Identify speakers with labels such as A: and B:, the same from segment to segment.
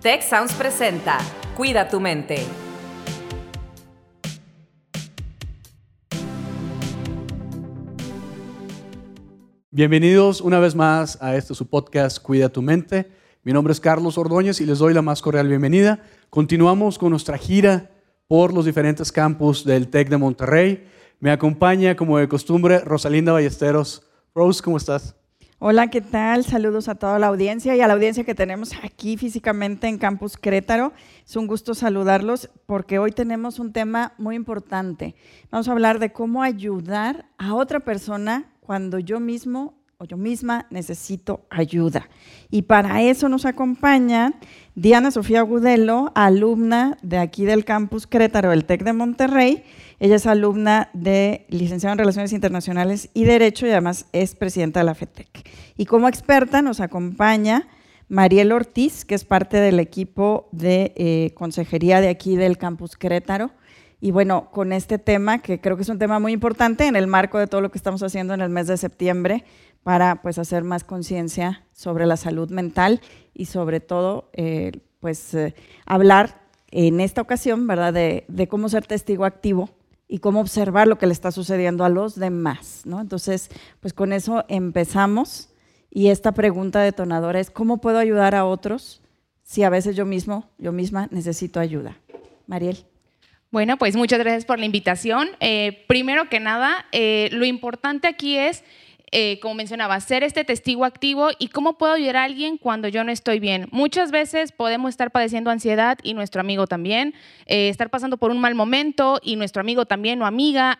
A: Tech Sounds presenta Cuida tu mente.
B: Bienvenidos una vez más a este su podcast Cuida tu mente. Mi nombre es Carlos Ordóñez y les doy la más cordial bienvenida. Continuamos con nuestra gira por los diferentes campus del TEC de Monterrey. Me acompaña, como de costumbre, Rosalinda Ballesteros. Rose, ¿cómo estás?
C: Hola, ¿qué tal? Saludos a toda la audiencia y a la audiencia que tenemos aquí físicamente en Campus Querétaro. Es un gusto saludarlos porque hoy tenemos un tema muy importante. Vamos a hablar de cómo ayudar a otra persona cuando yo mismo yo misma necesito ayuda. Y para eso nos acompaña Diana Sofía Gudelo, alumna de aquí del campus Crétaro del TEC de Monterrey. Ella es alumna de licenciado en Relaciones Internacionales y Derecho y además es presidenta de la FETEC. Y como experta nos acompaña Mariel Ortiz, que es parte del equipo de eh, consejería de aquí del campus Querétaro. Y bueno, con este tema, que creo que es un tema muy importante en el marco de todo lo que estamos haciendo en el mes de septiembre, para pues hacer más conciencia sobre la salud mental y sobre todo eh, pues eh, hablar en esta ocasión, ¿verdad?, de, cómo ser testigo activo y cómo observar lo que le está sucediendo a los demás, ¿no? Entonces, pues con eso empezamos y esta pregunta detonadora es, ¿cómo puedo ayudar a otros si a veces yo mismo, yo misma necesito ayuda? Mariel.
D: Bueno, pues muchas gracias por la invitación. Eh, primero que nada, lo importante aquí es, eh, como mencionaba, ser este testigo activo y cómo puedo ayudar a alguien cuando yo no estoy bien. Muchas veces podemos estar padeciendo ansiedad y nuestro amigo también, estar pasando por un mal momento y nuestro amigo también o amiga,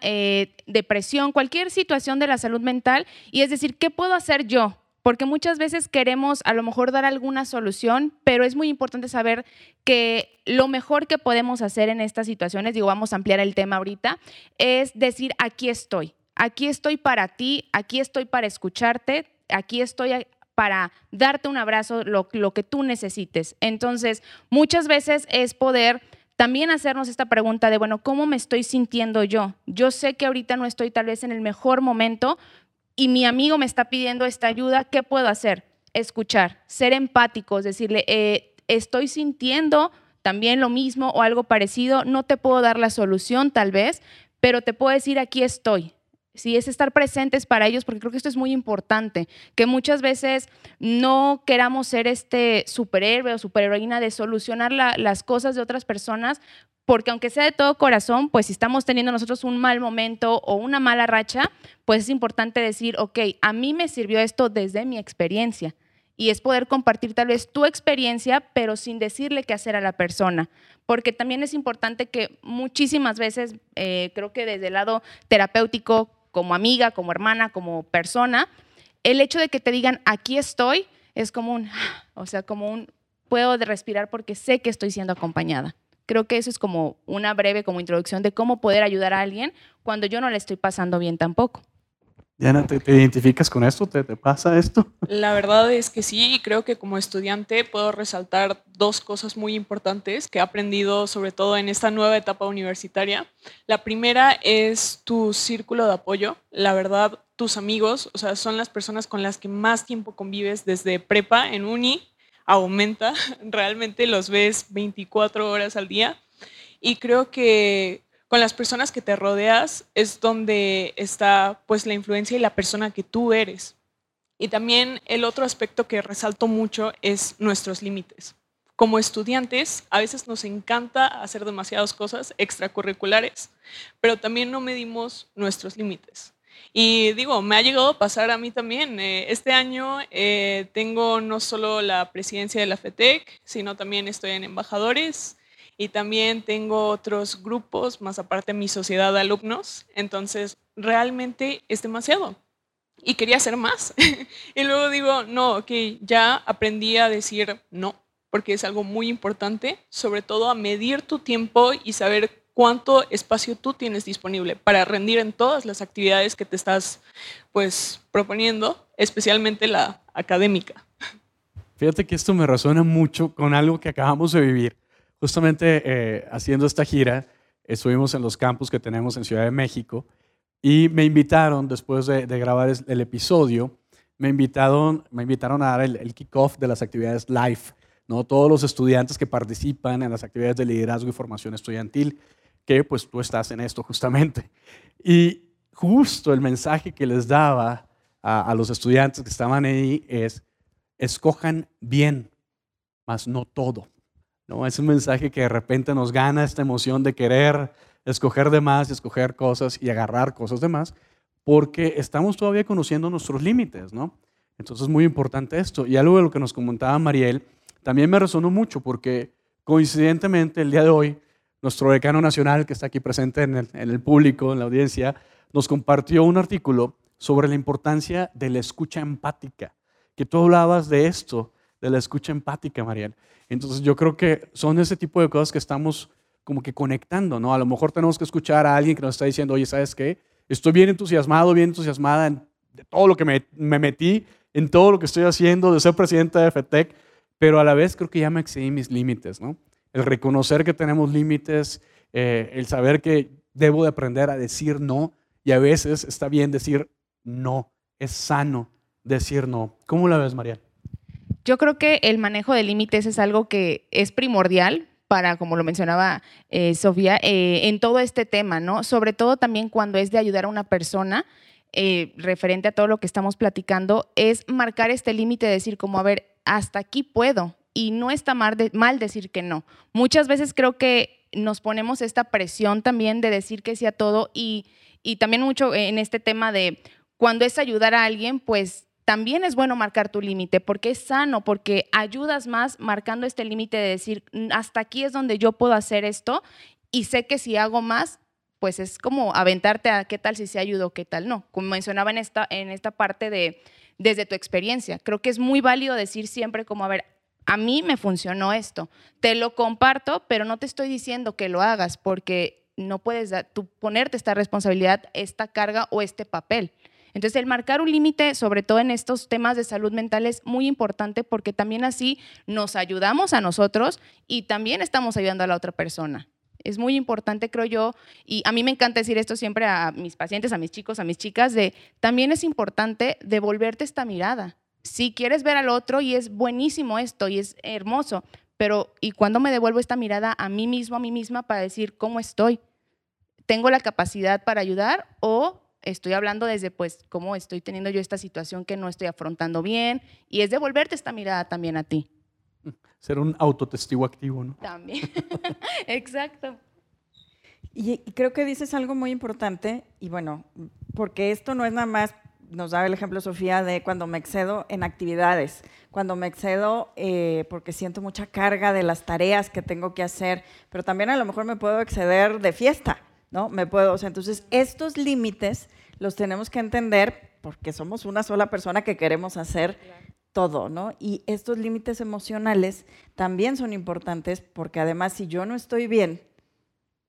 D: depresión, cualquier situación de la salud mental. Y es decir, ¿qué puedo hacer yo? porque muchas veces queremos a lo mejor dar alguna solución, pero es muy importante saber que lo mejor que podemos hacer en estas situaciones, digo, vamos a ampliar el tema ahorita, es decir, aquí estoy, aquí estoy para ti, aquí estoy para escucharte, aquí estoy para darte un abrazo, lo, que tú necesites. Entonces, muchas veces es poder también hacernos esta pregunta de, bueno, ¿cómo me estoy sintiendo yo? Yo sé que ahorita no estoy tal vez en el mejor momento, y mi amigo me está pidiendo esta ayuda, ¿qué puedo hacer? Escuchar, ser empáticos, decirle, eh, estoy sintiendo también lo mismo o algo parecido, no te puedo dar la solución tal vez, pero te puedo decir, aquí estoy. Si es estar presentes para ellos, porque creo que esto es muy importante, que muchas veces no queramos ser este superhéroe o superheroína de solucionar las cosas de otras personas, porque aunque sea de todo corazón, pues si estamos teniendo nosotros un mal momento o una mala racha, pues es importante decir, ok, a mí me sirvió esto desde mi experiencia. Y es poder compartir tal vez tu experiencia, pero sin decirle qué hacer a la persona. Porque también es importante que muchísimas veces, eh, creo que desde el lado terapéutico, como amiga, como hermana, como persona, el hecho de que te digan, aquí estoy, es como un, o sea, como un, puedo respirar porque sé que estoy siendo acompañada. Creo que eso es como una breve como introducción de cómo poder ayudar a alguien cuando yo no le estoy pasando bien tampoco.
B: Diana, ¿te, identificas con esto? ¿Te, ¿Te, pasa esto?
E: La verdad es que sí, y creo que como estudiante puedo resaltar dos cosas muy importantes que he aprendido sobre todo en esta nueva etapa universitaria. La primera es tu círculo de apoyo. La verdad, tus amigos, o sea, son las personas con las que más tiempo convives desde prepa en uni aumenta, realmente los ves 24 horas al día y creo que con las personas que te rodeas es donde está pues la influencia y la persona que tú eres. Y también el otro aspecto que resalto mucho es nuestros límites. Como estudiantes, a veces nos encanta hacer demasiadas cosas extracurriculares, pero también no medimos nuestros límites. Y digo, me ha llegado a pasar a mí también. Eh, este año eh, tengo no solo la presidencia de la FETEC, sino también estoy en embajadores y también tengo otros grupos, más aparte mi sociedad de alumnos. Entonces, realmente es demasiado. Y quería hacer más. y luego digo, no, ok, ya aprendí a decir no, porque es algo muy importante, sobre todo a medir tu tiempo y saber cuánto espacio tú tienes disponible para rendir en todas las actividades que te estás pues proponiendo, especialmente la académica.
B: Fíjate que esto me resuena mucho con algo que acabamos de vivir. Justamente eh, haciendo esta gira, estuvimos en los campus que tenemos en Ciudad de México y me invitaron, después de, grabar el episodio, me invitaron, me invitaron a dar el, kickoff de las actividades live ¿no? todos los estudiantes que participan en las actividades de liderazgo y formación estudiantil, que pues tú estás en esto justamente. Y justo el mensaje que les daba a, a los estudiantes que estaban ahí es, escojan bien, mas no todo. ¿No? Es un mensaje que de repente nos gana esta emoción de querer escoger de más, escoger cosas y agarrar cosas de más, porque estamos todavía conociendo nuestros límites, ¿no? Entonces es muy importante esto. Y algo de lo que nos comentaba Mariel también me resonó mucho porque coincidentemente el día de hoy, nuestro decano nacional que está aquí presente en el, público, en la audiencia, nos compartió un artículo sobre la importancia de la escucha empática, que tú hablabas de esto, de la escucha empática, Mariel. Entonces yo creo que son ese tipo de cosas que estamos como que conectando, ¿no? A lo mejor tenemos que escuchar a alguien que nos está diciendo, oye, ¿sabes qué? Estoy bien entusiasmado, bien entusiasmada en de todo lo que me, me metí, en todo lo que estoy haciendo, de ser presidente de FETEC, pero a la vez creo que ya me excedí mis límites, ¿no? El reconocer que tenemos límites, eh, el saber que debo de aprender a decir no, y a veces está bien decir no, es sano decir no. ¿Cómo la ves, María?
D: Yo creo que el manejo de límites es algo que es primordial para, como lo mencionaba eh, Sofía, eh, en todo este tema, ¿no? Sobre todo también cuando es de ayudar a una persona, eh, referente a todo lo que estamos platicando, es marcar este límite de decir como, a ver, hasta aquí puedo. Y no está mal, de, mal decir que no. Muchas veces creo que nos ponemos esta presión también de decir que sí a todo y, y también mucho en este tema de cuando es ayudar a alguien, pues también es bueno marcar tu límite porque es sano, porque ayudas más marcando este límite de decir, "Mm, hasta aquí es donde yo puedo hacer esto y sé que si hago más, pues es como aventarte a qué tal si se ayudo, qué tal no. Como mencionaba en esta, en esta parte de desde tu experiencia, creo que es muy válido decir siempre como, a ver, a mí me funcionó esto, te lo comparto, pero no te estoy diciendo que lo hagas porque no puedes tú ponerte esta responsabilidad, esta carga o este papel. Entonces, el marcar un límite, sobre todo en estos temas de salud mental, es muy importante porque también así nos ayudamos a nosotros y también estamos ayudando a la otra persona. Es muy importante, creo yo, y a mí me encanta decir esto siempre a mis pacientes, a mis chicos, a mis chicas, de también es importante devolverte esta mirada. Si quieres ver al otro y es buenísimo esto y es hermoso, pero ¿y cuándo me devuelvo esta mirada a mí mismo, a mí misma para decir cómo estoy? ¿Tengo la capacidad para ayudar o estoy hablando desde pues cómo estoy teniendo yo esta situación que no estoy afrontando bien? Y es devolverte esta mirada también a ti.
B: Ser un autotestigo activo, ¿no?
D: También. Exacto.
C: Y, y creo que dices algo muy importante, y bueno, porque esto no es nada más, nos daba el ejemplo Sofía de cuando me excedo en actividades, cuando me excedo eh, porque siento mucha carga de las tareas que tengo que hacer, pero también a lo mejor me puedo exceder de fiesta, ¿no? Me puedo, entonces estos límites los tenemos que entender porque somos una sola persona que queremos hacer todo, ¿no? Y estos límites emocionales también son importantes porque además si yo no estoy bien,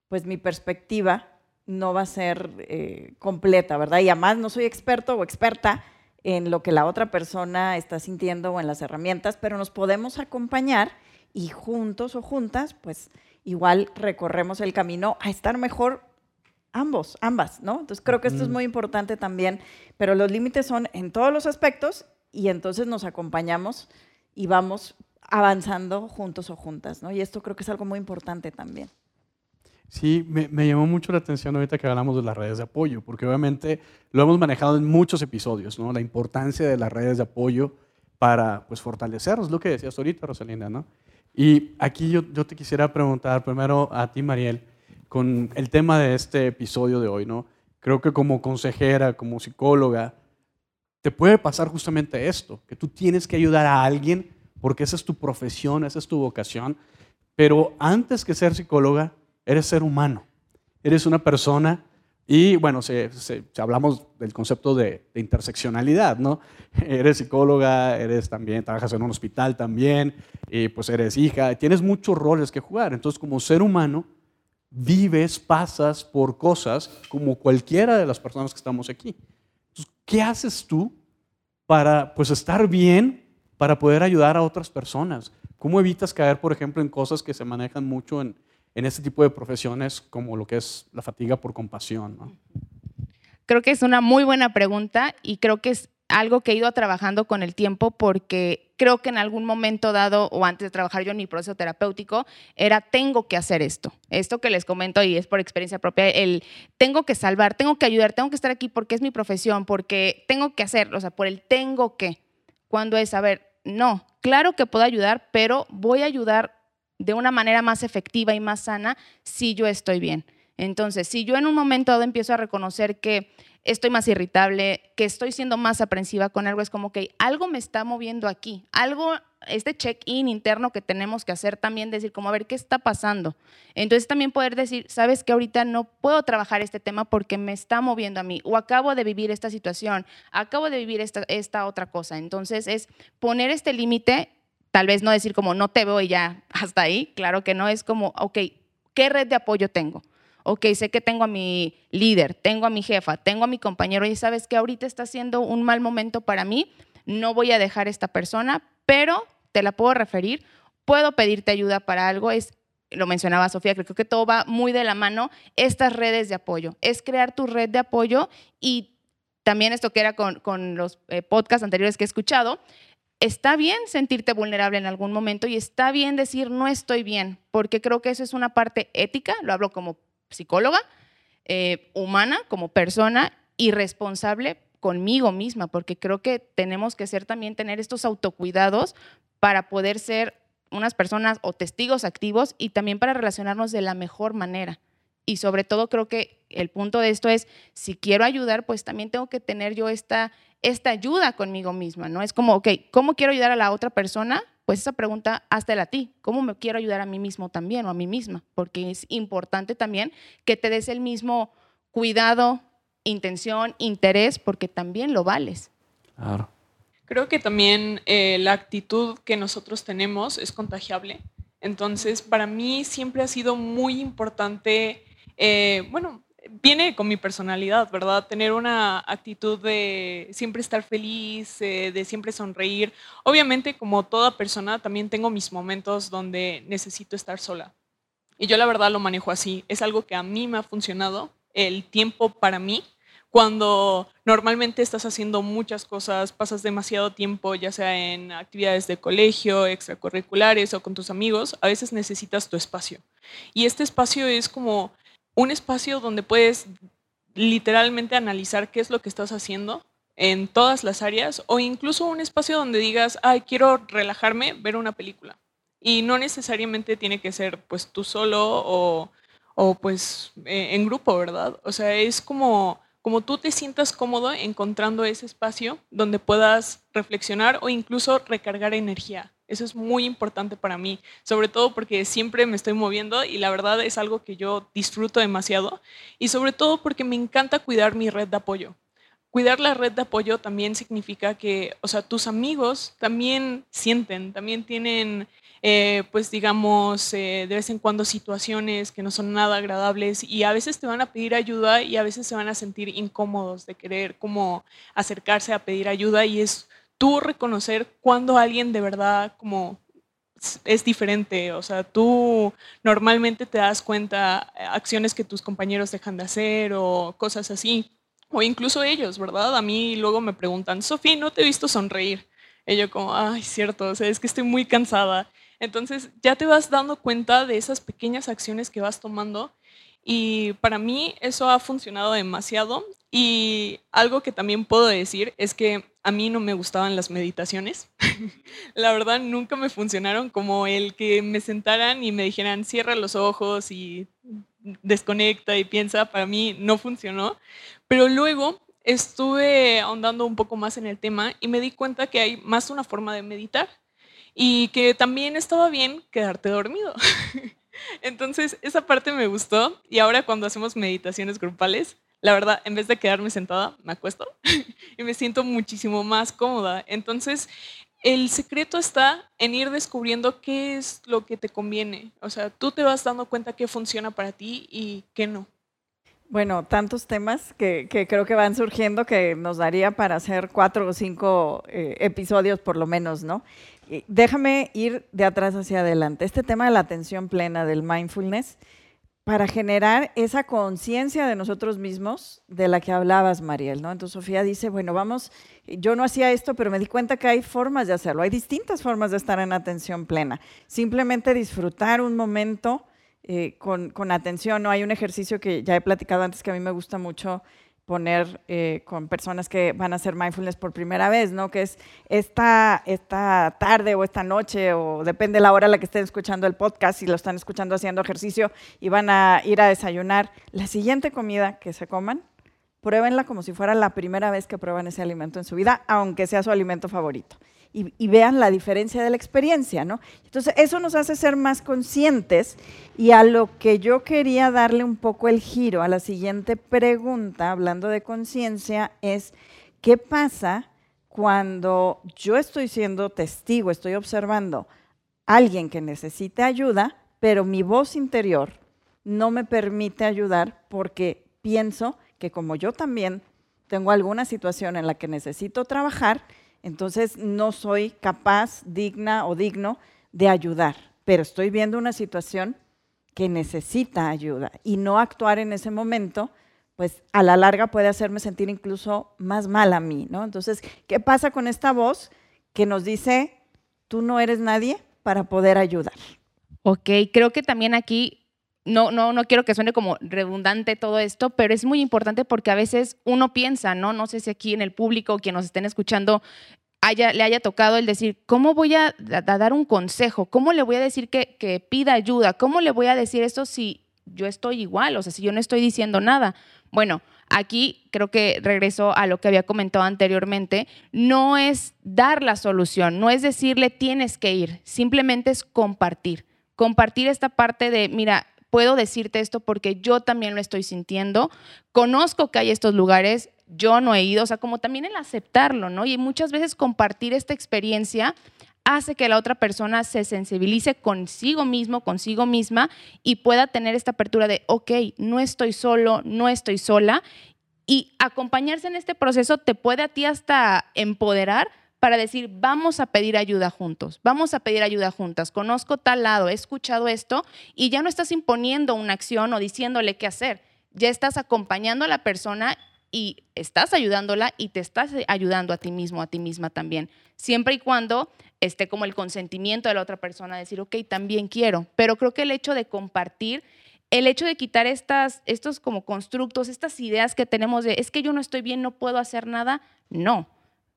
C: pues mi perspectiva no va a ser eh, completa, ¿verdad? Y además no soy experto o experta en lo que la otra persona está sintiendo o en las herramientas, pero nos podemos acompañar y juntos o juntas, pues igual recorremos el camino a estar mejor ambos, ambas, ¿no? Entonces creo que esto es muy importante también, pero los límites son en todos los aspectos y entonces nos acompañamos y vamos avanzando juntos o juntas, ¿no? Y esto creo que es algo muy importante también.
B: Sí, me, me, llamó mucho la atención ahorita que hablamos de las redes de apoyo, porque obviamente lo hemos manejado en muchos episodios, ¿no? La importancia de las redes de apoyo para, pues, fortalecernos, lo que decías ahorita, Rosalinda, ¿no? Y aquí yo, yo te quisiera preguntar primero a ti, Mariel, con el tema de este episodio de hoy, ¿no? Creo que como consejera, como psicóloga, te puede pasar justamente esto, que tú tienes que ayudar a alguien porque esa es tu profesión, esa es tu vocación, pero antes que ser psicóloga, eres ser humano, eres una persona y bueno, se, se, se hablamos del concepto de, de, interseccionalidad, ¿no? Eres psicóloga, eres también, trabajas en un hospital también, y pues eres hija, tienes muchos roles que jugar, entonces como ser humano vives, pasas por cosas como cualquiera de las personas que estamos aquí. ¿qué haces tú para pues estar bien, para poder ayudar a otras personas? ¿Cómo evitas caer, por ejemplo, en cosas que se manejan mucho en, en este tipo de profesiones como lo que es la fatiga por compasión?
D: Creo que es una muy buena pregunta y creo que es algo que he ido trabajando con el tiempo porque creo que en algún momento dado o antes de trabajar yo en mi proceso terapéutico era tengo que hacer esto. Esto que les comento y es por experiencia propia, el tengo que salvar, tengo que ayudar, tengo que estar aquí porque es mi profesión, porque tengo que hacer, o sea, por el tengo que. Cuando es, a ver, no, claro que puedo ayudar, pero voy a ayudar de una manera más efectiva y más sana si yo estoy bien. Entonces, si yo en un momento dado empiezo a reconocer que estoy más irritable, que estoy siendo más aprensiva con algo, es como que algo me está moviendo aquí, algo, este check-in interno que tenemos que hacer también, decir como, a ver, ¿qué está pasando? Entonces también poder decir, sabes que ahorita no puedo trabajar este tema porque me está moviendo a mí, o acabo de vivir esta situación, acabo de vivir esta, esta otra cosa. Entonces es poner este límite, tal vez no decir como, no te veo y ya hasta ahí, claro que no, es como, ok, ¿qué red de apoyo tengo? Ok, sé que tengo a mi líder, tengo a mi jefa, tengo a mi compañero y sabes que ahorita está siendo un mal momento para mí, no voy a dejar esta persona, pero te la puedo referir, puedo pedirte ayuda para algo, es lo mencionaba Sofía, creo que todo va muy de la mano, estas redes de apoyo, es crear tu red de apoyo y también esto que era con, los eh, podcasts anteriores que he escuchado, está bien sentirte vulnerable en algún momento y está bien decir no estoy bien, porque creo que eso es una parte ética, lo hablo como psicóloga, eh, humana como persona y responsable conmigo misma, porque creo que tenemos que ser también tener estos autocuidados para poder ser unas personas o testigos activos y también para relacionarnos de la mejor manera. Y sobre todo creo que el punto de esto es, si quiero ayudar, pues también tengo que tener yo esta, esta ayuda conmigo misma, ¿no? Es como, ok, ¿cómo quiero ayudar a la otra persona? Pues esa pregunta hazte a ti. ¿Cómo me quiero ayudar a mí mismo también o a mí misma? Porque es importante también que te des el mismo cuidado, intención, interés, porque también lo vales.
B: Claro.
E: Creo que también eh, la actitud que nosotros tenemos es contagiable. Entonces, para mí siempre ha sido muy importante, eh, bueno, viene con mi personalidad, ¿verdad? Tener una actitud de siempre estar feliz, eh, de siempre sonreír. Obviamente, como toda persona, también tengo mis momentos donde necesito estar sola. Y yo la verdad lo manejo así. Es algo que a mí me ha funcionado, el tiempo para mí. Cuando normalmente estás haciendo muchas cosas, pasas demasiado tiempo, ya sea en actividades de colegio, extracurriculares o con tus amigos, a veces necesitas tu espacio. Y este espacio es como un espacio donde puedes literalmente analizar qué es lo que estás haciendo en todas las áreas o incluso un espacio donde digas, ay, quiero relajarme, ver una película. Y no necesariamente tiene que ser pues tú solo o, o pues e, en grupo, ¿verdad? O sea, es como, como tú te sientas cómodo encontrando ese espacio donde puedas reflexionar o incluso recargar energía. Eso es muy importante para mí, sobre todo porque siempre me estoy moviendo y la verdad es algo que yo disfruto demasiado y sobre todo porque me encanta cuidar mi red de apoyo. Cuidar la red de apoyo también significa que, o sea, tus amigos también sienten, también tienen, eh, pues digamos, eh, de vez en cuando situaciones que no son nada agradables y a veces te van a pedir ayuda y a veces se van a sentir incómodos de querer como acercarse a pedir ayuda y es tú reconocer cuando alguien de verdad como es diferente, o sea, tú normalmente te das cuenta eh, acciones que tus compañeros dejan de hacer o cosas así, o incluso ellos, ¿verdad? A mí luego me preguntan, Sofía, no te he visto sonreír. Y yo como, ay, cierto, o sea, es que estoy muy cansada. Entonces ya te vas dando cuenta de esas pequeñas acciones que vas tomando y para mí eso ha funcionado demasiado y algo que también puedo decir es que a mí no me gustaban las meditaciones. la verdad, nunca me funcionaron como el que me sentaran y me dijeran, cierra los ojos y desconecta y piensa, para mí no funcionó. Pero luego estuve ahondando un poco más en el tema y me di cuenta que hay más una forma de meditar y que también estaba bien quedarte dormido. Entonces, esa parte me gustó y ahora cuando hacemos meditaciones grupales, la verdad, en vez de quedarme sentada, me acuesto y me siento muchísimo más cómoda. Entonces, el secreto está en ir descubriendo qué es lo que te conviene. O sea, tú te vas dando cuenta qué funciona para ti y qué no.
C: Bueno, tantos temas que, creo que van surgiendo que nos daría para hacer cuatro o cinco eh, episodios por lo menos, ¿no? déjame ir de atrás hacia adelante. Este tema de la atención plena, del mindfulness, para generar esa conciencia de nosotros mismos de la que hablabas, Mariel, ¿no? Entonces Sofía dice, bueno, vamos, yo no hacía esto, pero me di cuenta que hay formas de hacerlo, hay distintas formas de estar en atención plena. Simplemente disfrutar un momento eh, con, con, atención, ¿no? Hay un ejercicio que ya he platicado antes que a mí me gusta mucho, poner eh, con personas que van a hacer mindfulness por primera vez, ¿no? Que es esta, esta tarde o esta noche, o depende de la hora a la que estén escuchando el podcast, si lo están escuchando haciendo ejercicio y van a ir a desayunar, la siguiente comida que se coman, pruébenla como si fuera la primera vez que prueban ese alimento en su vida, aunque sea su alimento favorito y, vean la diferencia de la experiencia, ¿no? Entonces, eso nos hace ser más conscientes y a lo que yo quería darle un poco el giro a la siguiente pregunta, hablando de conciencia, es, ¿qué pasa cuando yo estoy siendo testigo, estoy observando a alguien que necesita ayuda, pero mi voz interior no me permite ayudar porque pienso que como yo también tengo alguna situación en la que necesito trabajar, entonces no soy capaz, digna o digno de ayudar, pero estoy viendo una situación que necesita ayuda y no actuar en ese momento, pues a la larga puede hacerme sentir incluso más mal a mí, ¿no? Entonces, ¿qué pasa con esta voz que nos dice, tú no eres nadie para poder ayudar?
D: Ok, creo que también aquí no, no, no quiero que suene como redundante todo esto, pero es muy importante porque a veces uno piensa, ¿no? No sé si aquí en el público, quien nos estén escuchando, haya, le haya tocado el decir, ¿cómo voy a, dar un consejo? ¿Cómo le voy a decir que, que, pida ayuda? ¿Cómo le voy a decir esto si yo estoy igual? O sea, si yo no estoy diciendo nada. Bueno, aquí creo que regreso a lo que había comentado anteriormente, no es dar la solución, no es decirle tienes que ir, simplemente es compartir. Compartir esta parte de, mira, puedo decirte esto porque yo también lo estoy sintiendo, conozco que hay estos lugares, yo no he ido, o sea, como también el aceptarlo, ¿no? Y muchas veces compartir esta experiencia hace que la otra persona se sensibilice consigo mismo, consigo misma y pueda tener esta apertura de, ok, no estoy solo, no estoy sola. Y acompañarse en este proceso te puede a ti hasta empoderar para decir, vamos a pedir ayuda juntos, vamos a pedir ayuda juntas, conozco tal lado, he escuchado esto y ya no estás imponiendo una acción o diciéndole qué hacer, ya estás acompañando a la persona y estás ayudándola y te estás ayudando a ti mismo, a ti misma también, siempre y cuando esté como el consentimiento de la otra persona, decir, ok, también quiero, pero creo que el hecho de compartir el hecho de quitar estas, estos como constructos, estas ideas que tenemos de, es que yo no estoy bien, no puedo hacer nada, no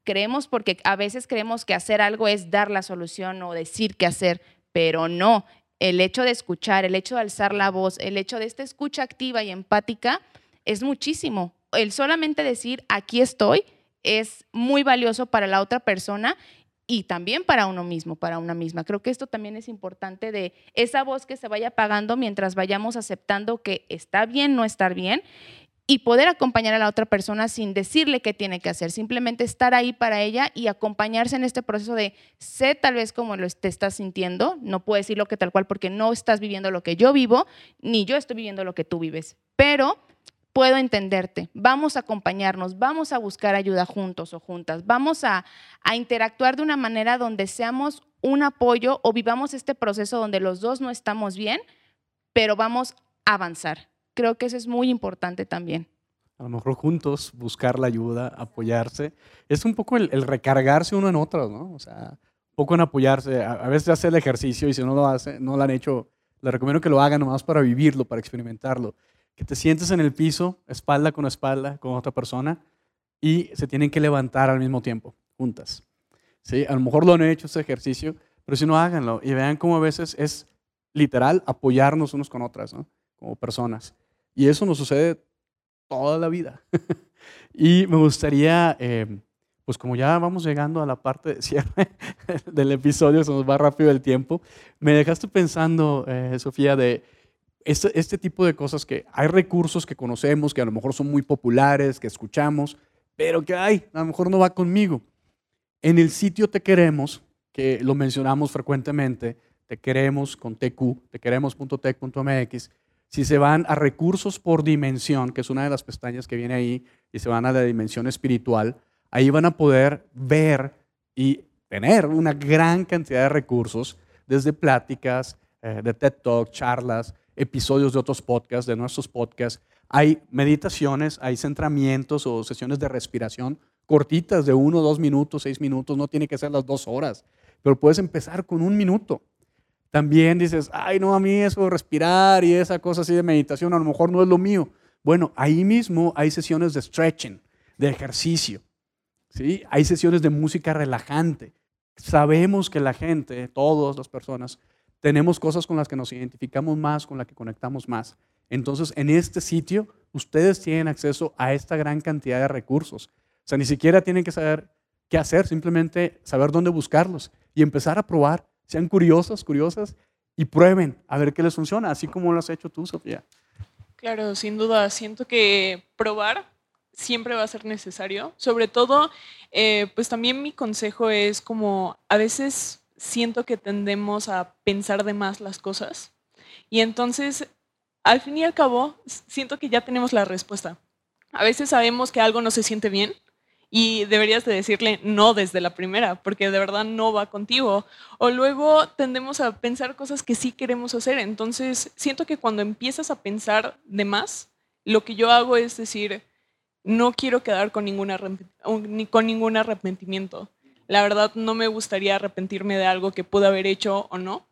D: creemos porque a veces creemos que hacer algo es dar la solución o decir qué hacer, pero no. El hecho de escuchar, el hecho de alzar la voz, el hecho de esta escucha activa y empática es muchísimo. El solamente decir aquí estoy es muy valioso para la otra persona y también para uno mismo, para una misma. Creo que esto también es importante de esa voz que se vaya apagando mientras vayamos aceptando que está bien no estar bien y poder acompañar a la otra persona sin decirle qué tiene que hacer, simplemente estar ahí para ella y acompañarse en este proceso de sé tal vez cómo lo te estás sintiendo, no puedo decirlo que tal cual porque no estás viviendo lo que yo vivo, ni yo estoy viviendo lo que tú vives, pero puedo entenderte, vamos a acompañarnos, vamos a buscar ayuda juntos o juntas, vamos a interactuar de una manera donde seamos un apoyo o vivamos este proceso donde los dos no estamos bien, pero vamos a avanzar creo que eso es muy importante también.
B: A lo mejor juntos buscar la ayuda, apoyarse. Es un poco el, recargarse uno en otro, ¿no? O sea, un poco en apoyarse. A, veces hace el ejercicio y si no lo hace, no lo han hecho, le recomiendo que lo hagan nomás para vivirlo, para experimentarlo. Que te sientes en el piso, espalda con espalda, con otra persona y se tienen que levantar al mismo tiempo, juntas. ¿Sí? A lo mejor lo han hecho ese ejercicio, pero si no, háganlo y vean cómo a veces es literal apoyarnos unos con otras, ¿no? Como personas. Y eso nos sucede toda la vida. y me gustaría, em, pues como ya vamos llegando a la parte de cierre del episodio, se nos va rápido el tiempo, me dejaste pensando, eh, Sofía, de este, este tipo de cosas que hay recursos que conocemos, que a lo mejor son muy populares, que escuchamos, pero que hay, a lo mejor no va conmigo. En el sitio Te Queremos, que lo mencionamos frecuentemente, Te Queremos con TQ, tequeremos.tech.mx, si se van a recursos por dimensión, que es una de las pestañas que viene ahí, y se van a la dimensión espiritual, ahí van a poder ver y tener una gran cantidad de recursos, desde pláticas, eh, de TED Talk, charlas, episodios de otros podcasts, de nuestros podcasts, hay meditaciones, hay centramientos o sesiones de respiración cortitas de uno, dos minutos, seis minutos, no tiene que ser las dos horas, pero puedes empezar con un minuto. También dices, ay, no, a mí eso, respirar y esa cosa así de meditación, a lo mejor no es lo mío. Bueno, ahí mismo hay sesiones de stretching, de ejercicio. ¿sí? Hay sesiones de música relajante. Sabemos que la gente, todas las personas, tenemos cosas con las que nos identificamos más, con las que conectamos más. Entonces, en este sitio, ustedes tienen acceso a esta gran cantidad de recursos. O sea, ni siquiera tienen que saber qué hacer, simplemente saber dónde buscarlos y empezar a probar. Sean curiosos, curiosas y prueben a ver qué les funciona, así como lo has hecho tú, Sofía.
E: Claro, sin duda. Siento que probar siempre va a ser necesario. Sobre todo, eh, pues también mi consejo es como a veces siento que tendemos a pensar de más las cosas y entonces, al fin y al cabo, siento que ya tenemos la respuesta. A veces sabemos que algo no se siente bien y deberías de decirle no desde la primera, porque de verdad no va contigo. O luego tendemos a pensar cosas que sí queremos hacer. Entonces, siento que cuando empiezas a pensar de más, lo que yo hago es decir, no quiero quedar con, ninguna, con ningún arrepentimiento. La verdad, no me gustaría arrepentirme de algo que pude haber hecho o no.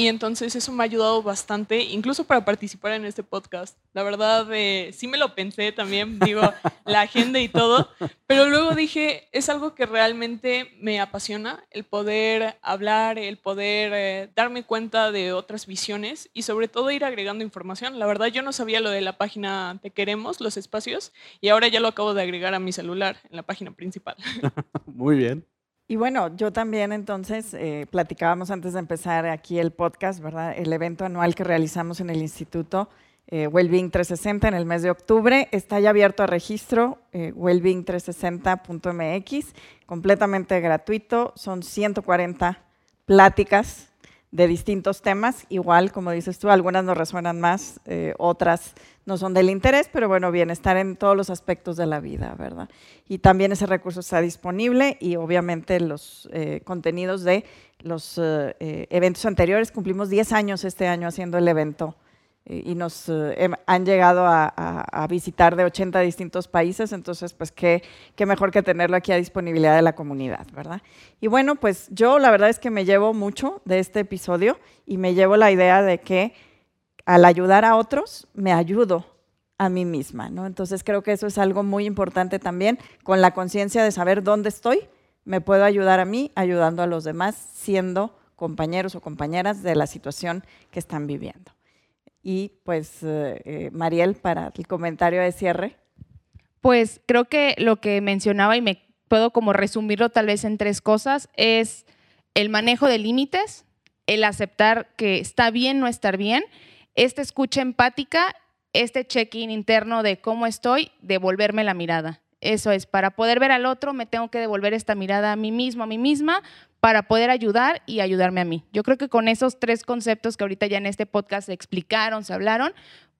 E: Y entonces eso me ha ayudado bastante, incluso para participar en este podcast. La verdad, eh, sí me lo pensé también, digo, la agenda y todo, pero luego dije, es algo que realmente me apasiona, el poder hablar, el poder eh, darme cuenta de otras visiones y sobre todo ir agregando información. La verdad, yo no sabía lo de la página Te Queremos, los espacios, y ahora ya lo acabo de agregar a mi celular en la página principal.
B: Muy bien.
C: Y bueno, yo también entonces eh, platicábamos antes de empezar aquí el podcast, ¿verdad? El evento anual que realizamos en el Instituto eh, Wellbeing 360 en el mes de octubre. Está ya abierto a registro, eh, wellbeing360.mx, completamente gratuito. Son 140 pláticas de distintos temas. Igual, como dices tú, algunas nos resuenan más, eh, otras no son del interés, pero bueno, bienestar en todos los aspectos de la vida, ¿verdad? Y también ese recurso está disponible y obviamente los eh, contenidos de los eh, eventos anteriores. Cumplimos 10 años este año haciendo el evento y nos eh, han llegado a, visitar de 80 distintos países, entonces pues qué, qué, mejor que tenerlo aquí a disponibilidad de la comunidad, ¿verdad? Y bueno, pues yo la verdad es que me llevo mucho de este episodio y me llevo la idea de que al ayudar a otros, me ayudo a mí misma, ¿no? Entonces creo que eso es algo muy importante también, con la conciencia de saber dónde estoy, me puedo ayudar a mí, ayudando a los demás, siendo compañeros o compañeras de la situación que están viviendo. Y pues, eh, eh, Mariel, para el comentario de cierre.
D: Pues creo que lo que mencionaba y me puedo como resumirlo tal vez en tres cosas es el manejo de límites, el aceptar que está bien no estar bien, esta escucha empática, este check-in interno de cómo estoy, devolverme la mirada. Eso es, para poder ver al otro me tengo que devolver esta mirada a mí mismo, a mí misma, para poder ayudar y ayudarme a mí. Yo creo que con esos tres conceptos que ahorita ya en este podcast se explicaron, se hablaron,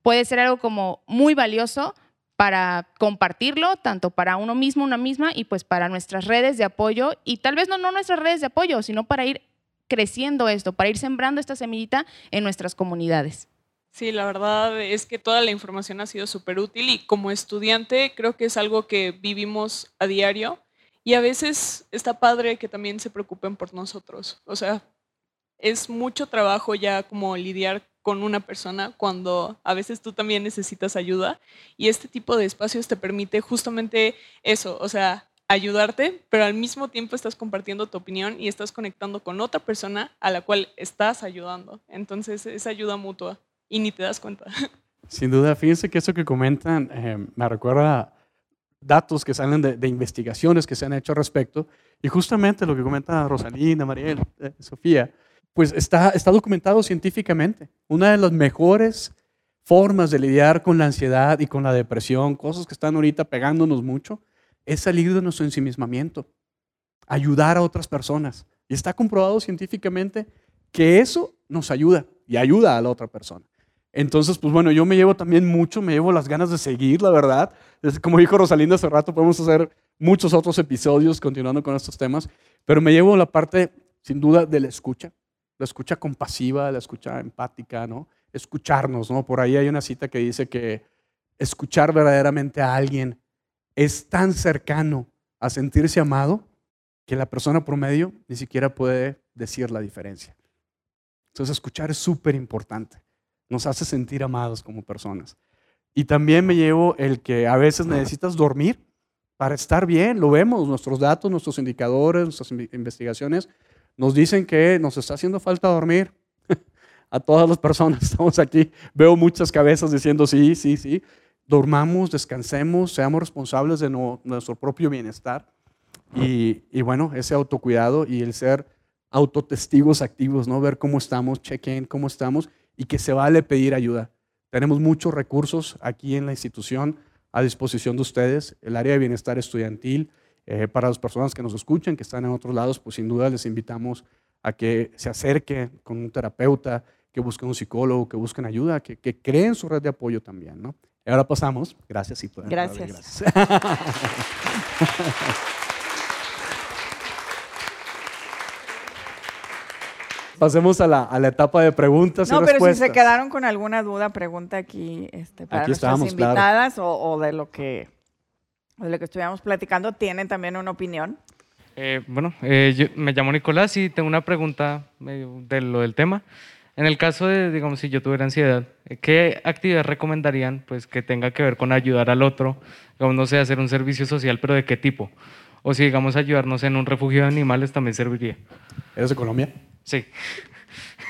D: puede ser algo como muy valioso para compartirlo, tanto para uno mismo, una misma, y pues para nuestras redes de apoyo, y tal vez no, no nuestras redes de apoyo, sino para ir creciendo esto, para ir sembrando esta semillita en nuestras comunidades.
E: Sí, la verdad es que toda la información ha sido súper útil y como estudiante creo que es algo que vivimos a diario y a veces está padre que también se preocupen por nosotros. O sea, es mucho trabajo ya como lidiar con una persona cuando a veces tú también necesitas ayuda y este tipo de espacios te permite justamente eso, o sea, ayudarte, pero al mismo tiempo estás compartiendo tu opinión y estás conectando con otra persona a la cual estás ayudando. Entonces es ayuda mutua y ni te das cuenta.
B: Sin duda, fíjense que eso que comentan eh, me recuerda datos que salen de, investigaciones que se han hecho al respecto y justamente lo que comenta Rosalina, Mariel, eh, Sofía, pues está, está documentado científicamente. Una de las mejores formas de lidiar con la ansiedad y con la depresión, cosas que están ahorita pegándonos mucho, es salir de nuestro ensimismamiento, ayudar a otras personas. Y está comprobado científicamente que eso nos ayuda y ayuda a la otra persona. Entonces, pues bueno, yo me llevo también mucho, me llevo las ganas de seguir, la verdad. Como dijo Rosalinda hace rato, podemos hacer muchos otros episodios continuando con estos temas, pero me llevo la parte, sin duda, de la escucha, la escucha compasiva, la escucha empática, ¿no? escucharnos, ¿no? Por ahí hay una cita que dice que escuchar verdaderamente a alguien es tan cercano a sentirse amado que la persona promedio ni siquiera puede decir la diferencia. Entonces escuchar es súper importante. Nos hace sentir amados como personas. Y también me llevo el que a veces necesitas dormir para estar bien. Lo vemos, nuestros datos, nuestros indicadores, nuestras investigaciones nos dicen que nos está haciendo falta dormir. a todas las personas estamos aquí. Veo muchas cabezas diciendo sí, sí, sí. Dormamos, descansemos, seamos responsables de nuestro propio bienestar. Y, y, bueno, ese autocuidado y el ser autotestigos activos, ¿no? Ver cómo estamos, check-in, cómo estamos y que se vale pedir ayuda. Tenemos muchos recursos aquí en la institución a disposición de ustedes. El área de bienestar estudiantil, eh, para las personas que nos escuchan, que están en otros lados, pues sin duda les invitamos a que se acerquen con un terapeuta, que busquen un psicólogo, que busquen ayuda, que, que creen su red de apoyo también. ¿no? Y ahora pasamos. Gracias. Y
C: gracias. gracias.
B: pasemos a la, a la, etapa de preguntas
C: no,
B: y
C: respuestas. No, pero si se quedaron con alguna duda, pregunta aquí este, para
B: aquí
C: nuestras invitadas o, o, de lo que de lo que estuvimos platicando, ¿tienen también una opinión?
F: Eh, bueno, eh, yo me llamo Nicolás y tengo una pregunta de lo del tema. En el caso de, digamos, si yo tuviera ansiedad, ¿qué actividad recomendarían pues, que tenga que ver con ayudar al otro? Digamos, no sé, hacer un servicio social, pero ¿de qué tipo? O si, digamos, ayudarnos en un refugio de animales también serviría.
B: ¿Eres de Colombia?
F: Sí.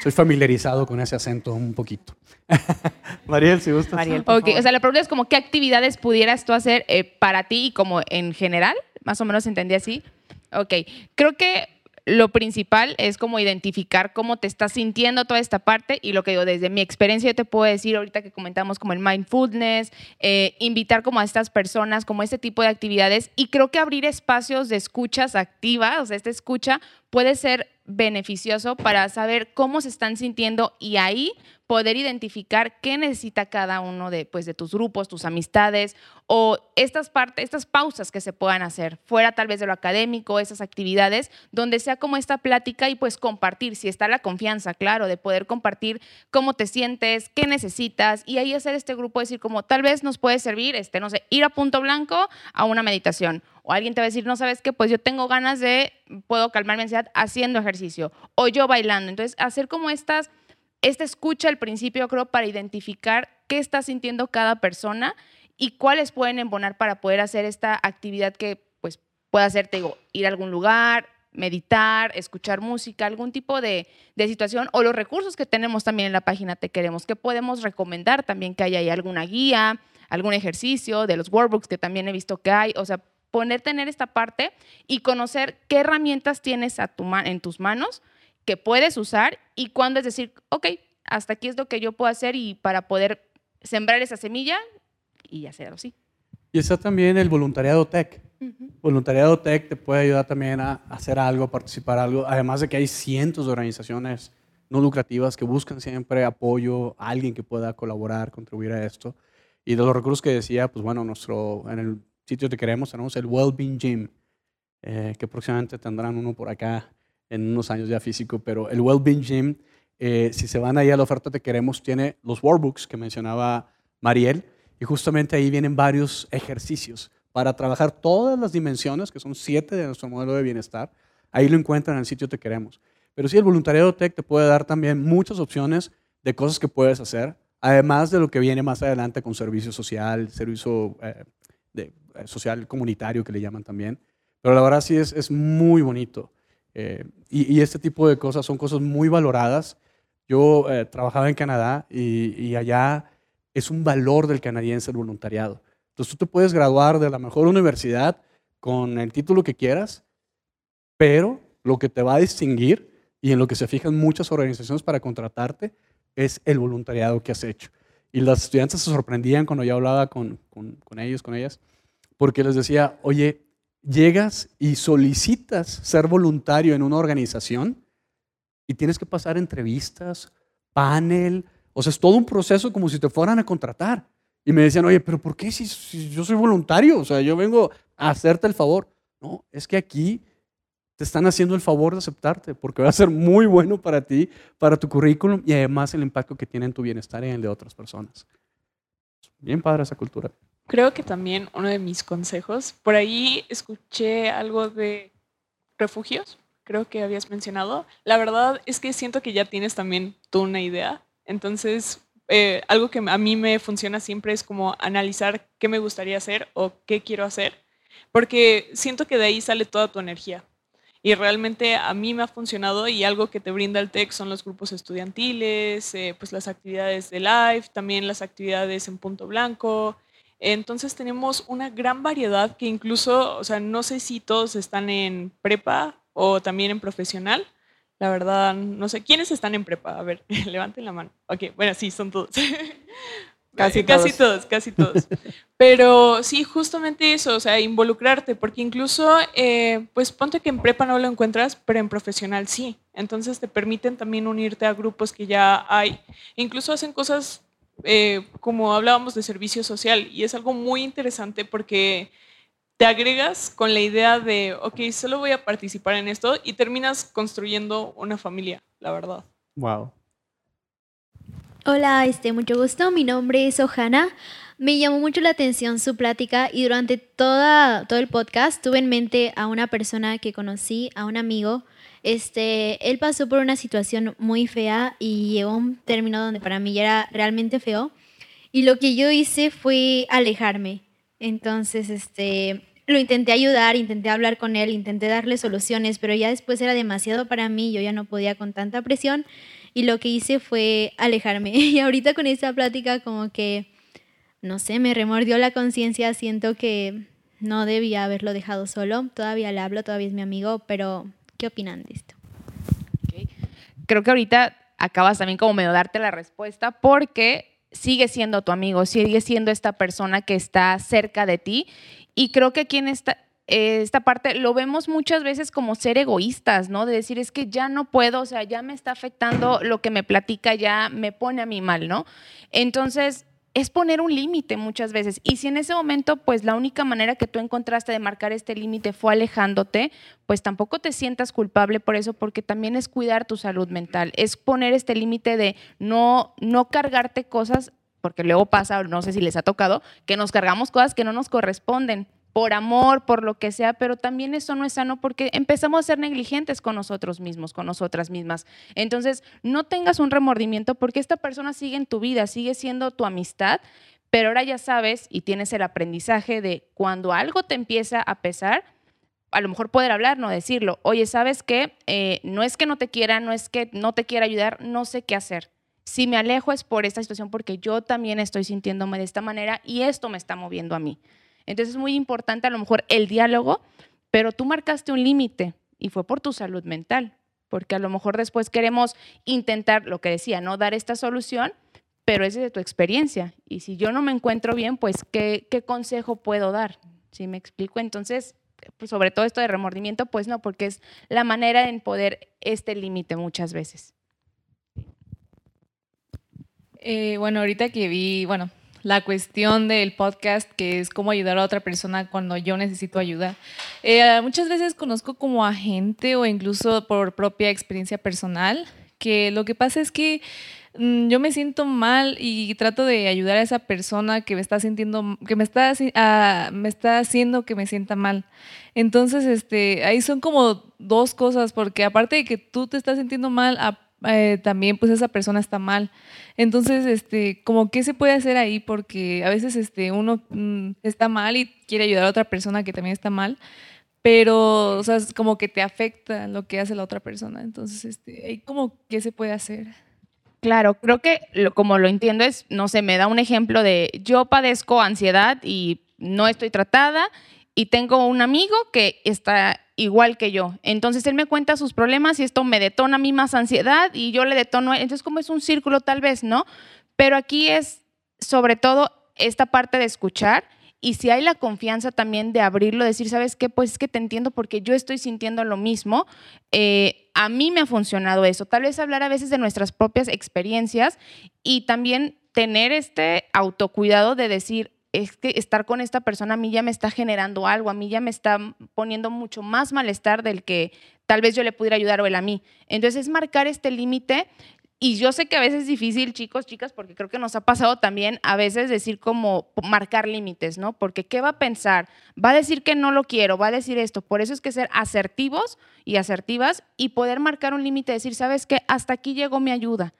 B: Soy familiarizado con ese acento un poquito. Mariel, si gustas. Mariel,
D: ok, o sea, la pregunta es como, ¿qué actividades pudieras tú hacer eh, para ti y como en general? Más o menos entendí así. Ok, creo que lo principal es como identificar cómo te estás sintiendo toda esta parte y lo que digo, desde mi experiencia yo te puedo decir ahorita que comentamos como el mindfulness, eh, invitar como a estas personas, como este tipo de actividades y creo que abrir espacios de escuchas activas, o sea, esta escucha puede ser beneficioso para saber cómo se están sintiendo y ahí poder identificar qué necesita cada uno de, pues, de tus grupos, tus amistades o estas partes, estas pausas que se puedan hacer fuera tal vez de lo académico, esas actividades donde sea como esta plática y pues compartir, si está la confianza, claro, de poder compartir cómo te sientes, qué necesitas y ahí hacer este grupo decir como tal vez nos puede servir, este, no sé, ir a punto blanco a una meditación o alguien te va a decir, no sabes qué, pues yo tengo ganas de, puedo calmar mi ansiedad haciendo ejercicio o yo bailando. Entonces, hacer como estas esta escucha al principio, creo, para identificar qué está sintiendo cada persona y cuáles pueden embonar para poder hacer esta actividad que pues pueda hacerte, digo, ir a algún lugar, meditar, escuchar música, algún tipo de, situación o los recursos que tenemos también en la página Te Queremos, que podemos recomendar también que haya ahí alguna guía, algún ejercicio de los workbooks que también he visto que hay, o sea, poner, tener esta parte y conocer qué herramientas tienes en tus manos que puedes usar y cuándo es decir, ok, hasta aquí es lo que yo puedo hacer y para poder sembrar esa semilla y hacerlo así.
B: Y está también el voluntariado tech. Voluntariado tech te puede ayudar también a hacer algo, a participar algo, además de que hay cientos de organizaciones no lucrativas que buscan siempre apoyo, a alguien que pueda colaborar, contribuir a esto. Y de los recursos que decía, pues bueno, nuestro, en el sitio que queremos tenemos el Wellbeing Gym, eh, que próximamente tendrán uno por acá en unos años ya físico, pero el Wellbeing Gym, eh, si se van ahí a la oferta Te Queremos, tiene los workbooks que mencionaba Mariel, y justamente ahí vienen varios ejercicios para trabajar todas las dimensiones, que son siete de nuestro modelo de bienestar. Ahí lo encuentran en el sitio Te Queremos. Pero sí, el voluntariado Tech te puede dar también muchas opciones de cosas que puedes hacer, además de lo que viene más adelante con servicio social, servicio eh, de, eh, social comunitario que le llaman también. Pero la verdad sí es, es muy bonito. Eh, y, este tipo de cosas son cosas muy valoradas. Yo eh, trabajaba en Canadá y, allá es un valor del canadiense el voluntariado. Entonces tú te puedes graduar de la mejor universidad con el título que quieras, pero lo que te va a distinguir y en lo que se fijan muchas organizaciones para contratarte es el voluntariado que has hecho. Y las estudiantes se sorprendían cuando yo hablaba con, con, con ellos, con ellas, porque les decía, oye, llegas y solicitas ser voluntario en una organización y tienes que pasar entrevistas, panel, o sea, es todo un proceso como si te fueran a contratar. Y me decían, oye, pero ¿por qué si, yo soy voluntario? O sea, yo vengo a hacerte el favor. No, es que aquí te están haciendo el favor de aceptarte, porque va a ser muy bueno para ti, para tu currículum y además el impacto que tiene en tu bienestar y en el de otras personas. Bien padre esa cultura.
E: Creo que también uno de mis consejos, por ahí escuché algo de refugios, creo que habías mencionado. La verdad es que siento que ya tienes también tú una idea. Entonces, eh, algo que a mí me funciona siempre es como analizar qué me gustaría hacer o qué quiero hacer, porque siento que de ahí sale toda tu energía. Y realmente a mí me ha funcionado y algo que te brinda el TEC son los grupos estudiantiles, eh, pues las actividades de live, también las actividades en punto blanco. Entonces tenemos una gran variedad que incluso, o sea, no sé si todos están en prepa o también en profesional. La verdad, no sé, ¿quiénes están en prepa? A ver, levanten la mano. Ok, bueno, sí, son todos. Casi, casi todos, casi todos. Pero sí, justamente eso, o sea, involucrarte, porque incluso, eh, pues ponte que en prepa no lo encuentras, pero en profesional sí. Entonces te permiten también unirte a grupos que ya hay. incluso hacen cosas eh, como hablábamos de servicio social, y es algo muy interesante porque te agregas con la idea de, ok, solo voy a participar en esto y terminas construyendo una familia, la verdad.
B: Wow.
G: Hola, este, mucho gusto. Mi nombre es Ohana. Me llamó mucho la atención su plática y durante toda, todo el podcast tuve en mente a una persona que conocí, a un amigo. Este, él pasó por una situación muy fea y llegó a un término donde para mí ya era realmente feo. Y lo que yo hice fue alejarme. Entonces, este, lo intenté ayudar, intenté hablar con él, intenté darle soluciones, pero ya después era demasiado para mí, yo ya no podía con tanta presión y lo que hice fue alejarme. Y ahorita con esta plática como que, no sé, me remordió la conciencia, siento que no debía haberlo dejado solo, todavía le hablo, todavía es mi amigo, pero ¿qué opinan de esto?
D: Creo que ahorita acabas también como medio darte la respuesta porque sigue siendo tu amigo, sigue siendo esta persona que está cerca de ti y creo que aquí en esta, eh, esta parte lo vemos muchas veces como ser egoístas, ¿no? De decir, es que ya no puedo, o sea, ya me está afectando lo que me platica, ya me pone a mí mal, ¿no? Entonces, es poner un límite muchas veces. Y si en ese momento, pues la única manera que tú encontraste de marcar este límite fue alejándote, pues tampoco te sientas culpable por eso, porque también es cuidar tu salud mental, es poner este límite de no, no cargarte cosas, porque luego pasa, no sé si les ha tocado, que nos cargamos cosas que no nos corresponden por amor, por lo que sea, pero también eso no es sano porque empezamos a ser negligentes con nosotros mismos, con nosotras mismas. Entonces, no tengas un remordimiento porque esta persona sigue en tu vida, sigue siendo tu amistad, pero ahora ya sabes y tienes el aprendizaje de cuando algo te empieza a pesar, a lo mejor poder hablar, no decirlo. Oye, ¿sabes qué? Eh, no es que no te quiera, no es que no te quiera ayudar, no sé qué hacer. Si me alejo es por esta situación porque yo también estoy sintiéndome de esta manera y esto me está moviendo a mí. Entonces es muy importante a lo mejor el diálogo, pero tú marcaste un límite y fue por tu salud mental, porque a lo mejor después queremos intentar, lo que decía, no dar esta solución, pero es de tu experiencia. Y si yo no me encuentro bien, pues, ¿qué, consejo puedo dar? ¿Sí me explico? Entonces, pues, sobre todo esto de remordimiento, pues no, porque es la manera en poder este límite muchas veces.
H: Eh, bueno, ahorita que vi, bueno, la cuestión del podcast, que es cómo ayudar a otra persona cuando yo necesito ayuda. Eh, muchas veces conozco como a gente o incluso por propia experiencia personal, que lo que pasa es que mm, yo me siento mal y trato de ayudar a esa persona que me está sintiendo, que me está, uh, me está haciendo que me sienta mal. Entonces, este, ahí son como dos cosas, porque aparte de que tú te estás sintiendo mal, eh, también pues esa persona está mal. Entonces, este, como qué se puede hacer ahí, porque a veces este, uno mm, está mal y quiere ayudar a otra persona que también está mal, pero, o sea, es como que te afecta lo que hace la otra persona. Entonces, este, como qué se puede hacer.
D: Claro, creo que como lo entiendo es, no sé, me da un ejemplo de yo padezco ansiedad y no estoy tratada y tengo un amigo que está igual que yo. Entonces él me cuenta sus problemas y esto me detona a mí más ansiedad y yo le detono. Entonces como es un círculo tal vez, ¿no? Pero aquí es sobre todo esta parte de escuchar y si hay la confianza también de abrirlo, decir, ¿sabes qué? Pues es que te entiendo porque yo estoy sintiendo lo mismo. Eh, a mí me ha funcionado eso. Tal vez hablar a veces de nuestras propias experiencias y también tener este autocuidado de decir, es que estar con esta persona a mí ya me está generando algo, a mí ya me está poniendo mucho más malestar del que tal vez yo le pudiera ayudar o él a mí. Entonces, es marcar este límite. Y yo sé que a veces es difícil, chicos, chicas, porque creo que nos ha pasado también a veces decir como marcar límites, ¿no? Porque ¿qué va a pensar? Va a decir que no lo quiero, va a decir esto. Por eso es que ser asertivos y asertivas y poder marcar un límite, decir, ¿sabes qué? Hasta aquí llegó mi ayuda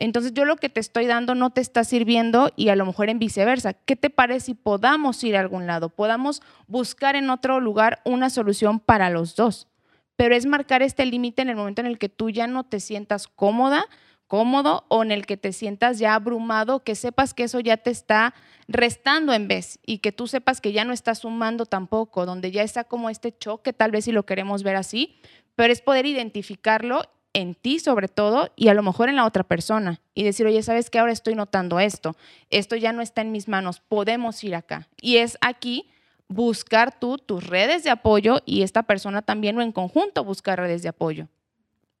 D: entonces yo lo que te estoy dando no te está sirviendo y a lo mejor en viceversa. ¿Qué te parece si podamos ir a algún lado? Podamos buscar en otro lugar una solución para los dos. Pero es marcar este límite en el momento en el que tú ya no te sientas cómoda, cómodo o en el que te sientas ya abrumado, que sepas que eso ya te está restando en vez y que tú sepas que ya no está sumando tampoco, donde ya está como este choque, tal vez si lo queremos ver así, pero es poder identificarlo en ti sobre todo y a lo mejor en la otra persona y decir, oye, ¿sabes qué? Ahora estoy notando esto, esto ya no está en mis manos, podemos ir acá. Y es aquí buscar tú tus redes de apoyo y esta persona también o en conjunto buscar redes de apoyo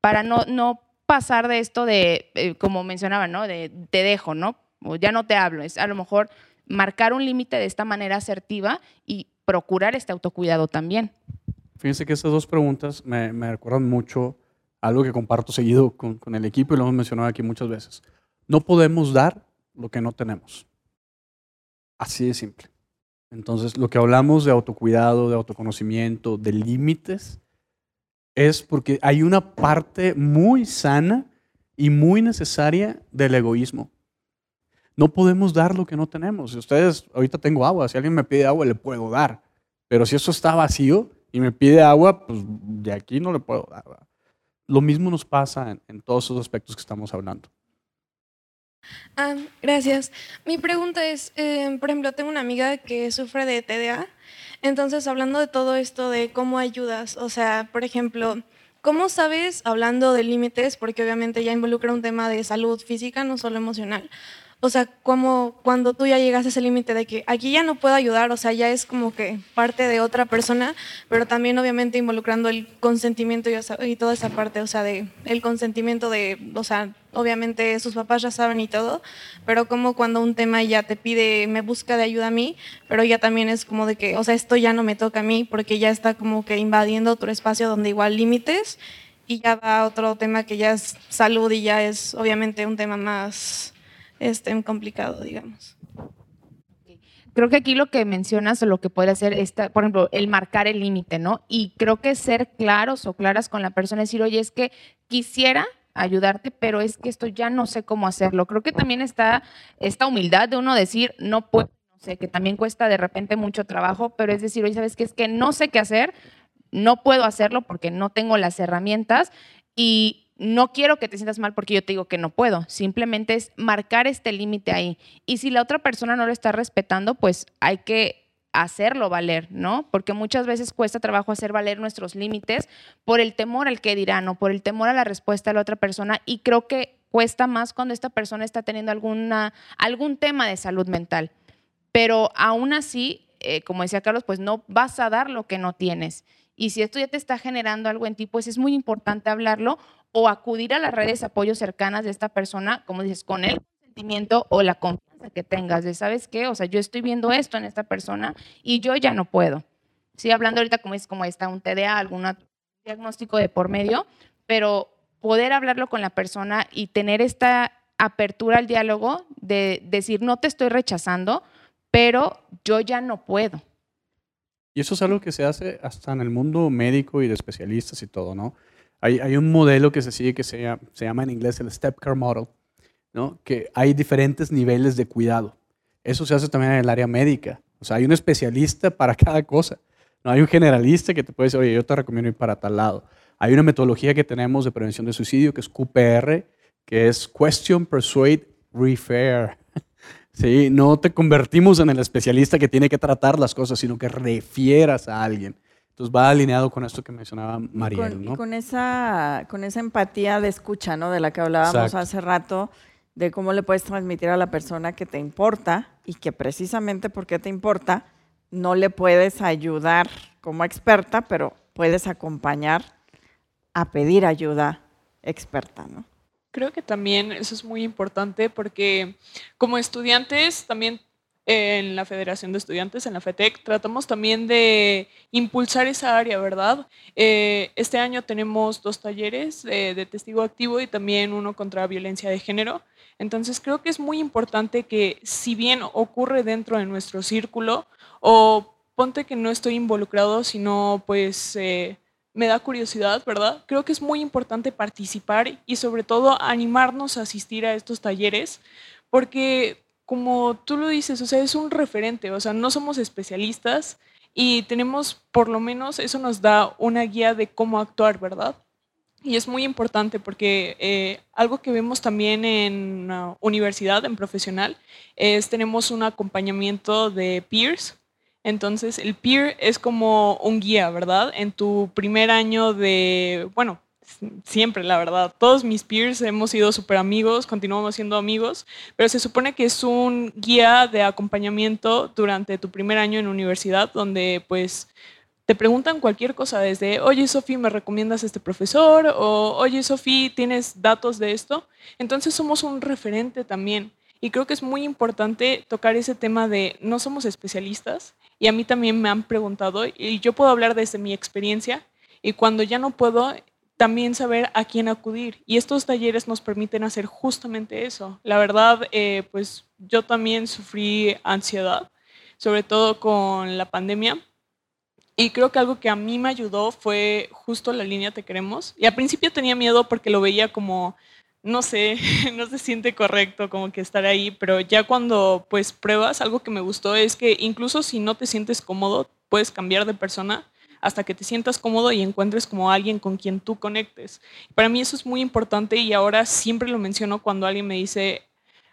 D: para no, no pasar de esto de, eh, como mencionaba, ¿no? De te dejo, ¿no? O ya no te hablo. Es a lo mejor marcar un límite de esta manera asertiva y procurar este autocuidado también.
B: Fíjense que estas dos preguntas me, me recuerdan mucho algo que comparto seguido con, el equipo y lo hemos mencionado aquí muchas veces. No podemos dar lo que no tenemos. Así de simple. Entonces, lo que hablamos de autocuidado, de autoconocimiento, de límites, es porque hay una parte muy sana y muy necesaria del egoísmo. No podemos dar lo que no tenemos. Si ustedes, ahorita tengo agua, si alguien me pide agua, le puedo dar. Pero si eso está vacío y me pide agua, pues de aquí no le puedo dar. Lo mismo nos pasa en, todos esos aspectos que estamos hablando.
I: Ah, gracias. Mi pregunta es, em, por ejemplo, tengo una amiga que sufre de TDA, entonces hablando de todo esto de cómo ayudas, o sea, por ejemplo, ¿cómo sabes, hablando de límites, porque obviamente ya involucra un tema de salud física, no solo emocional, o sea, como cuando tú ya llegas a ese límite de que aquí ya no puedo ayudar, o sea, ya es como que parte de otra persona, pero también obviamente involucrando el consentimiento y, toda esa parte, o sea, de el consentimiento de, o sea, obviamente sus papás ya saben y todo, pero como cuando un tema ya te pide, me busca de ayuda a mí, pero ya también es como de que, o sea, esto ya no me toca a mí porque ya está como que invadiendo otro espacio donde igual límites y ya va otro tema que ya es salud y ya es obviamente un tema más este, complicado, digamos.
D: Creo que aquí lo que mencionas o lo que puede hacer, esta, por ejemplo, el marcar el límite, ¿no? Y creo que ser claros o claras con la persona, decir, oye, es que quisiera ayudarte, pero es que esto ya no sé cómo hacerlo. Creo que también está esta humildad de uno decir, no puedo, no sé, que también cuesta de repente mucho trabajo, pero es decir, oye, ¿sabes qué? Es que no sé qué hacer, no puedo hacerlo porque no tengo las herramientas y no quiero que te sientas mal porque yo te digo que no puedo. Simplemente es marcar este límite ahí. Y si la otra persona no lo está respetando, pues hay que hacerlo valer, ¿no? Porque muchas veces cuesta trabajo hacer valer nuestros límites por el temor al que dirán o por el temor a la respuesta de la otra persona y creo que cuesta más cuando esta persona está teniendo alguna, algún tema de salud mental. Pero aún así, eh, como decía Carlos, pues no vas a dar lo que no tienes. Y si esto ya te está generando algo en ti, pues es muy importante hablarlo o acudir a las redes de apoyo cercanas de esta persona, como dices, con el consentimiento o la confianza que tengas de, ¿sabes qué? O sea, yo estoy viendo esto en esta persona y yo ya no puedo. Sí, hablando ahorita como es como está un TDA, algún diagnóstico de por medio, pero poder hablarlo con la persona y tener esta apertura al diálogo de decir, no te estoy rechazando, pero yo ya no puedo.
B: Y eso es algo que se hace hasta en el mundo médico y de especialistas y todo, ¿no? Hay, un modelo que se sigue que se llama, se llama en inglés el Step Care Model, ¿no? que hay diferentes niveles de cuidado. Eso se hace también en el área médica. O sea, hay un especialista para cada cosa. No hay un generalista que te puede decir, oye, yo te recomiendo ir para tal lado. Hay una metodología que tenemos de prevención de suicidio que es QPR, que es Question, Persuade, Refer. Sí, no te convertimos en el especialista que tiene que tratar las cosas, sino que refieras a alguien. Entonces va alineado con esto que mencionaba María.
C: ¿no? Y con esa, con esa empatía de escucha, ¿no? De la que hablábamos hace rato, de cómo le puedes transmitir a la persona que te importa y que precisamente porque te importa, no le puedes ayudar como experta, pero puedes acompañar a pedir ayuda experta, ¿no?
E: Creo que también eso es muy importante porque como estudiantes también en la Federación de Estudiantes, en la FETEC, tratamos también de impulsar esa área, ¿verdad? Eh, este año tenemos dos talleres eh, de testigo activo y también uno contra violencia de género. Entonces creo que es muy importante que si bien ocurre dentro de nuestro círculo o ponte que no estoy involucrado, sino pues eh, me da curiosidad, ¿verdad? Creo que es muy importante participar y sobre todo animarnos a asistir a estos talleres porque como tú lo dices, o sea, es un referente, o sea, no somos especialistas y tenemos, por lo menos, eso nos da una guía de cómo actuar, ¿verdad? Y es muy importante porque eh, algo que vemos también en universidad, en profesional, es tenemos un acompañamiento de peers. Entonces, el peer es como un guía, ¿verdad? En tu primer año de, bueno, siempre, la verdad. Todos mis peers hemos sido súper amigos, continuamos siendo amigos, pero se supone que es un guía de acompañamiento durante tu primer año en universidad, donde pues te preguntan cualquier cosa, desde, oye Sofi, ¿me recomiendas este profesor? O, oye Sofi, ¿tienes datos de esto? Entonces somos un referente también. Y creo que es muy importante tocar ese tema de no somos especialistas. Y a mí también me han preguntado, y yo puedo hablar desde mi experiencia, y cuando ya no puedo, también saber a quién acudir. Y estos talleres nos permiten hacer justamente eso. La verdad, eh, pues yo también sufrí ansiedad, sobre todo con la pandemia. Y creo que algo que a mí me ayudó fue justo la línea Te Queremos. Y al principio tenía miedo porque lo veía como, no sé, no se siente correcto como que estar ahí, pero ya cuando pues pruebas, algo que me gustó es que incluso si no te sientes cómodo, puedes cambiar de persona hasta que te sientas cómodo y encuentres como alguien con quien tú conectes. Para mí eso es muy importante y ahora siempre lo menciono cuando alguien me dice,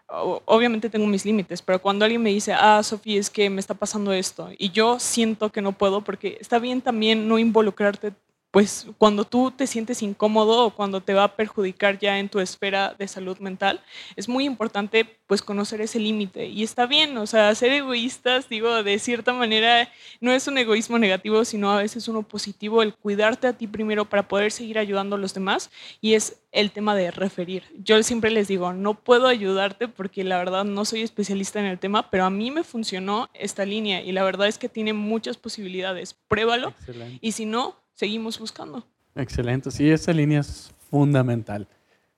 E: obviamente tengo mis límites, pero cuando alguien me dice, ah, Sofía, es que me está pasando esto, y yo siento que no puedo, porque está bien también no involucrarte pues cuando tú te sientes incómodo o cuando te va a perjudicar ya en tu esfera de salud mental, es muy importante pues conocer ese límite. Y está bien, o sea, ser egoístas, digo, de cierta manera no es un egoísmo negativo, sino a veces uno positivo, el cuidarte a ti primero para poder seguir ayudando a los demás. Y es el tema de referir. Yo siempre les digo, no puedo ayudarte porque la verdad no soy especialista en el tema, pero a mí me funcionó esta línea y la verdad es que tiene muchas posibilidades. Pruébalo. Y si no, seguimos buscando.
B: Excelente, sí, esa línea es fundamental.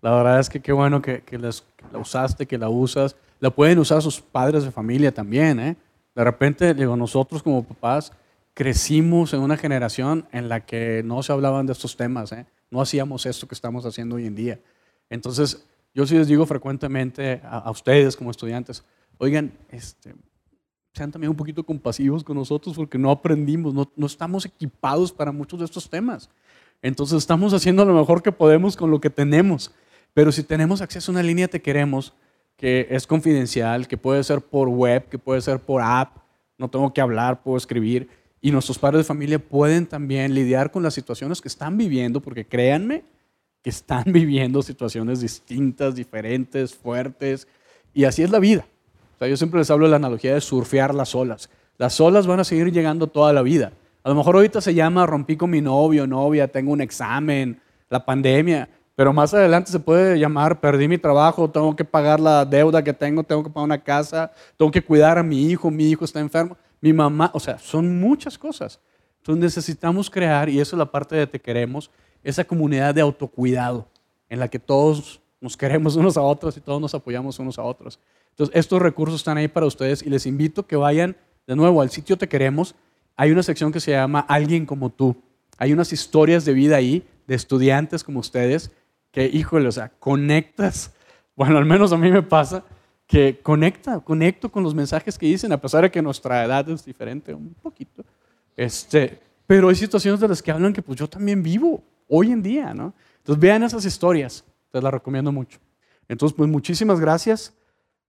B: La verdad es que qué bueno que, que, la usaste, que la usas. La pueden usar sus padres de familia también. ¿eh? De repente, digo, nosotros como papás crecimos en una generación en la que no se hablaban de estos temas. ¿eh? No hacíamos esto que estamos haciendo hoy en día. Entonces, yo sí les digo frecuentemente a, a ustedes como estudiantes, oigan, este, sean también un poquito compasivos con nosotros porque no aprendimos, no, no, estamos equipados para muchos de estos temas. Entonces estamos haciendo lo mejor que podemos con lo que tenemos. Pero si tenemos acceso a una línea Te Queremos, que es confidencial, que puede ser por web, que puede ser por app, no tengo que hablar, puedo escribir, y nuestros padres de familia pueden también lidiar con las situaciones que están viviendo, porque créanme que están viviendo situaciones distintas, diferentes, fuertes, y así es la vida. O sea, yo siempre les hablo de la analogía de surfear las olas. Las olas van a seguir llegando toda la vida. A lo mejor ahorita se llama rompí con mi novio, novia, tengo un examen, la pandemia, pero más adelante se puede llamar perdí mi trabajo, tengo que pagar la deuda que tengo, tengo que pagar una casa, tengo que cuidar a mi hijo, mi hijo está enfermo, mi mamá, o sea, son muchas cosas. Entonces necesitamos crear, y eso es la parte de te queremos, esa comunidad de autocuidado en la que todos nos queremos unos a otros y todos nos apoyamos unos a otros. Entonces, estos recursos están ahí para ustedes y les invito que vayan de nuevo al sitio Te Queremos. Hay una sección que se llama Alguien como tú. Hay unas historias de vida ahí de estudiantes como ustedes que, híjole, o sea, conectas. Bueno, al menos a mí me pasa que conecta, conecto con los mensajes que dicen, a pesar de que nuestra edad es diferente un poquito. Este, pero hay situaciones de las que hablan que pues yo también vivo hoy en día, ¿no? Entonces vean esas historias, te las recomiendo mucho. Entonces, pues muchísimas gracias.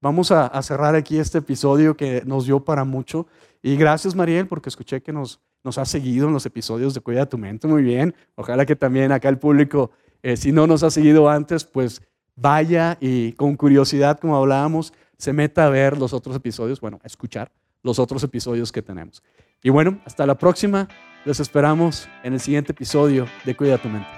B: Vamos a, cerrar aquí este episodio que nos dio para mucho. Y gracias, Mariel, porque escuché que nos, nos has seguido en los episodios de Cuida tu Mente. Muy bien. Ojalá que también acá el público, eh, si no nos ha seguido antes, pues vaya y con curiosidad, como hablábamos, se meta a ver los otros episodios, bueno, a escuchar los otros episodios que tenemos. Y bueno, hasta la próxima. Les esperamos en el siguiente episodio de Cuida tu Mente.